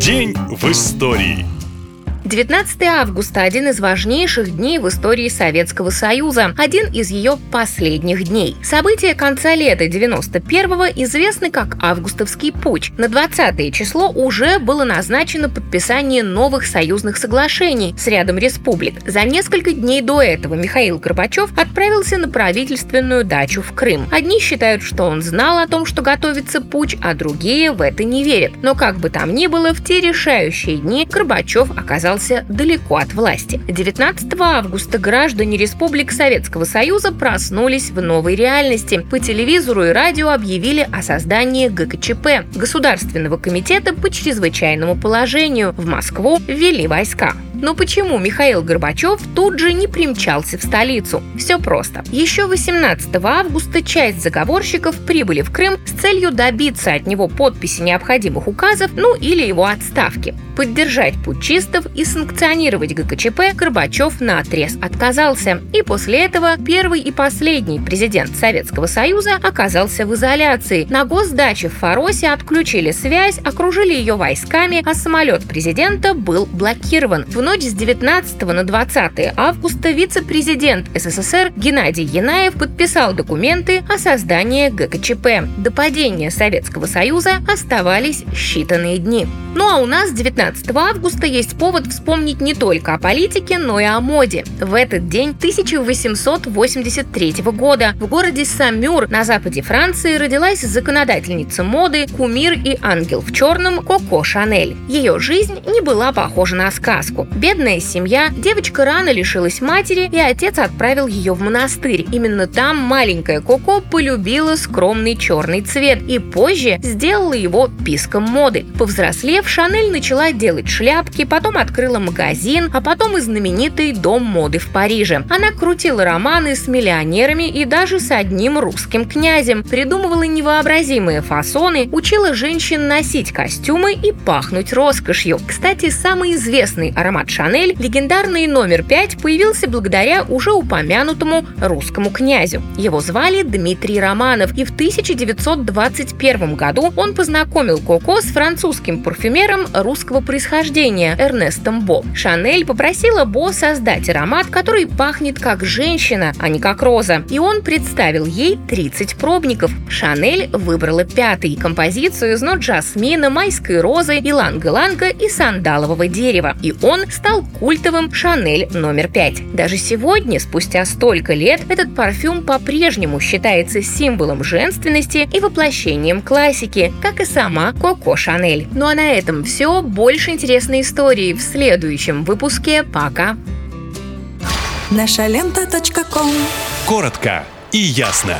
День в истории. 19 августа – один из важнейших дней в истории Советского Союза, один из ее последних дней. События конца лета 91-го известны как Августовский путь. На 20 число уже было назначено подписание новых союзных соглашений с рядом республик. За несколько дней до этого Михаил Горбачев отправился на правительственную дачу в Крым. Одни считают, что он знал о том, что готовится путь, а другие в это не верят. Но как бы там ни было, в те решающие дни Горбачев оказался оказался далеко от власти. 19 августа граждане Республик Советского Союза проснулись в новой реальности. По телевизору и радио объявили о создании ГКЧП – Государственного комитета по чрезвычайному положению. В Москву ввели войска. Но почему Михаил Горбачев тут же не примчался в столицу? Все просто. Еще 18 августа часть заговорщиков прибыли в Крым с целью добиться от него подписи необходимых указов, ну или его отставки. Поддержать путчистов и санкционировать ГКЧП Горбачев на отрез отказался. И после этого первый и последний президент Советского Союза оказался в изоляции. На госдаче в Фаросе отключили связь, окружили ее войсками, а самолет президента был блокирован. В ночь с 19 на 20 августа вице-президент СССР Геннадий Янаев подписал документы о создании ГКЧП. До падения Советского Союза оставались считанные дни. Ну а у нас 19 августа есть повод вспомнить не только о политике, но и о моде. В этот день 1883 года в городе Самюр на западе Франции родилась законодательница моды, кумир и ангел в черном Коко Шанель. Ее жизнь не была похожа на сказку. Бедная семья, девочка рано лишилась матери, и отец отправил ее в монастырь. Именно там маленькая Коко полюбила скромный черный цвет и позже сделала его писком моды. Повзрослев Шанель начала делать шляпки, потом открыла магазин, а потом и знаменитый дом моды в Париже. Она крутила романы с миллионерами и даже с одним русским князем, придумывала невообразимые фасоны, учила женщин носить костюмы и пахнуть роскошью. Кстати, самый известный аромат Шанель, легендарный номер 5, появился благодаря уже упомянутому русскому князю. Его звали Дмитрий Романов, и в 1921 году он познакомил Коко с французским парфюмером русского происхождения Эрнестом Бо. Шанель попросила Бо создать аромат, который пахнет как женщина, а не как роза. И он представил ей 30 пробников. Шанель выбрала пятый – композицию из нот жасмина, майской розы, иланга-ланга и сандалового дерева. И он стал культовым Шанель номер пять. Даже сегодня, спустя столько лет, этот парфюм по-прежнему считается символом женственности и воплощением классики, как и сама Коко Шанель. Ну а на этом все. Больше интересной истории в следующем выпуске. Пока! Наша лента. Коротко и ясно.